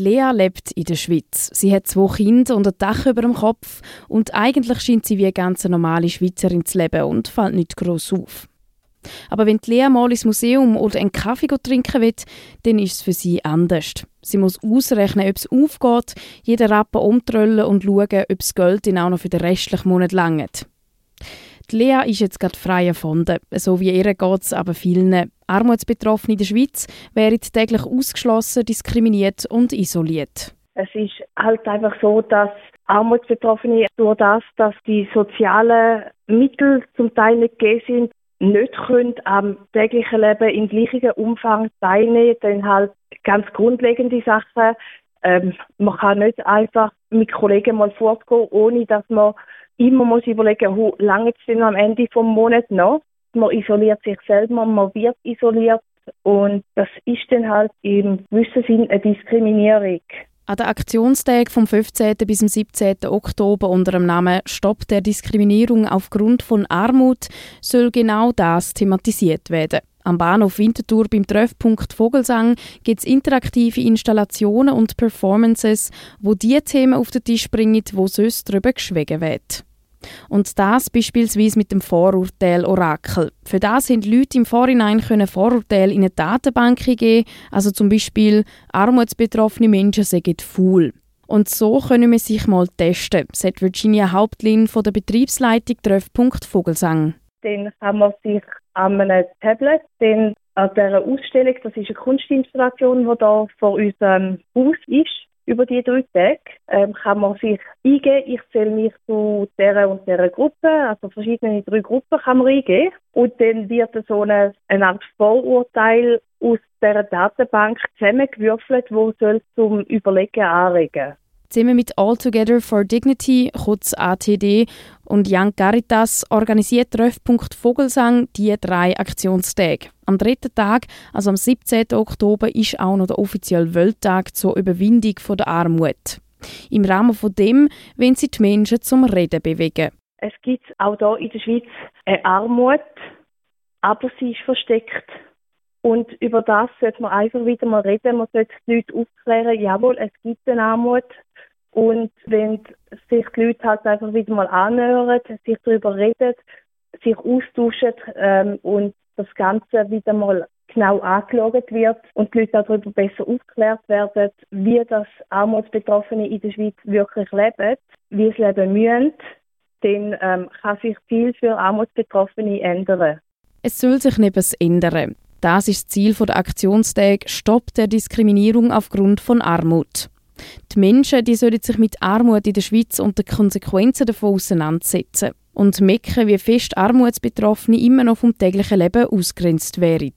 Lea lebt in der Schweiz. Sie hat zwei Kinder und ein Dach über dem Kopf und eigentlich scheint sie wie eine ganz normale Schweizerin zu leben und fällt nicht gross auf. Aber wenn Lea mal ins Museum oder einen Kaffee trinken will, dann ist es für sie anders. Sie muss ausrechnen, ob es aufgeht, jeden Rappen umtrollen und schauen, ob das Geld dann auch noch für den restlichen Monat langt. Lea ist jetzt gerade frei erfunden. So wie ihr geht es aber vielen. Armutsbetroffene in der Schweiz wären täglich ausgeschlossen, diskriminiert und isoliert. Es ist halt einfach so, dass Armutsbetroffene durch das, dass die sozialen Mittel zum Teil nicht gegeben sind, nicht können am täglichen Leben im gleichen Umfang teilnehmen, dann halt ganz grundlegende Sachen. Ähm, man kann nicht einfach mit Kollegen mal fortgehen, ohne dass man immer muss überlegen, wie lange es denn am Ende vom Monat noch. Man isoliert sich selber, man wird isoliert und das ist dann halt im gewissen Sinn eine Diskriminierung. An den Aktionstag vom 15. bis zum 17. Oktober unter dem Namen Stopp der Diskriminierung aufgrund von Armut soll genau das thematisiert werden. Am Bahnhof Winterthur beim Treffpunkt Vogelsang gibt es interaktive Installationen und Performances, wo die Themen auf den Tisch bringen, wo sonst darüber geschwiegen wird. Und das beispielsweise mit dem Vorurteil Orakel. Für das sind Leute im Vorhinein können Vorurteile in eine Datenbank geben, also zum Beispiel armutsbetroffene Menschen sagen faul. Und so können wir sich mal testen, sagt Virginia Hauptlin von der Betriebsleitung Treffpunkt Vogelsang. Dann kann man sich an einem Tablet den an dieser Ausstellung, das ist eine Kunstinstallation, die hier vor unserem Haus ist, über die drei Tage ähm, kann man sich eingeben, ich zähle mich zu dieser und dieser Gruppe, also verschiedene drei Gruppen kann man eingeben. Und dann wird so eine, eine Art Vorurteil aus dieser Datenbank zusammengewürfelt, wo soll zum Überlegen anregen. Zusammen mit All Together for Dignity, kurz ATD, und Young Caritas organisiert Treffpunkt Vogelsang die drei Aktionstage. Am dritten Tag, also am 17. Oktober, ist auch noch der offizielle Welttag zur Überwindung der Armut. Im Rahmen von dem wollen sie die Menschen zum Reden bewegen. Es gibt auch hier in der Schweiz eine Armut, aber sie ist versteckt. Und über das sollte man einfach wieder mal reden. Man sollte die Leute aufklären, jawohl, es gibt eine Armut, und wenn sich die Leute halt einfach wieder mal annähern, sich darüber reden, sich austauschen ähm, und das Ganze wieder mal genau angeschaut wird und die Leute darüber besser aufgeklärt werden, wie das Armutsbetroffene in der Schweiz wirklich leben, wie sie leben müssen, dann ähm, kann sich viel für Armutsbetroffene ändern. Es soll sich nicht ändern. Das ist das Ziel der Aktionstag Stopp der Diskriminierung aufgrund von Armut. Die Menschen die sollen sich mit Armut in der Schweiz und den Konsequenzen davon auseinandersetzen und merken, wie fest Armutsbetroffene immer noch vom täglichen Leben ausgrenzt werden.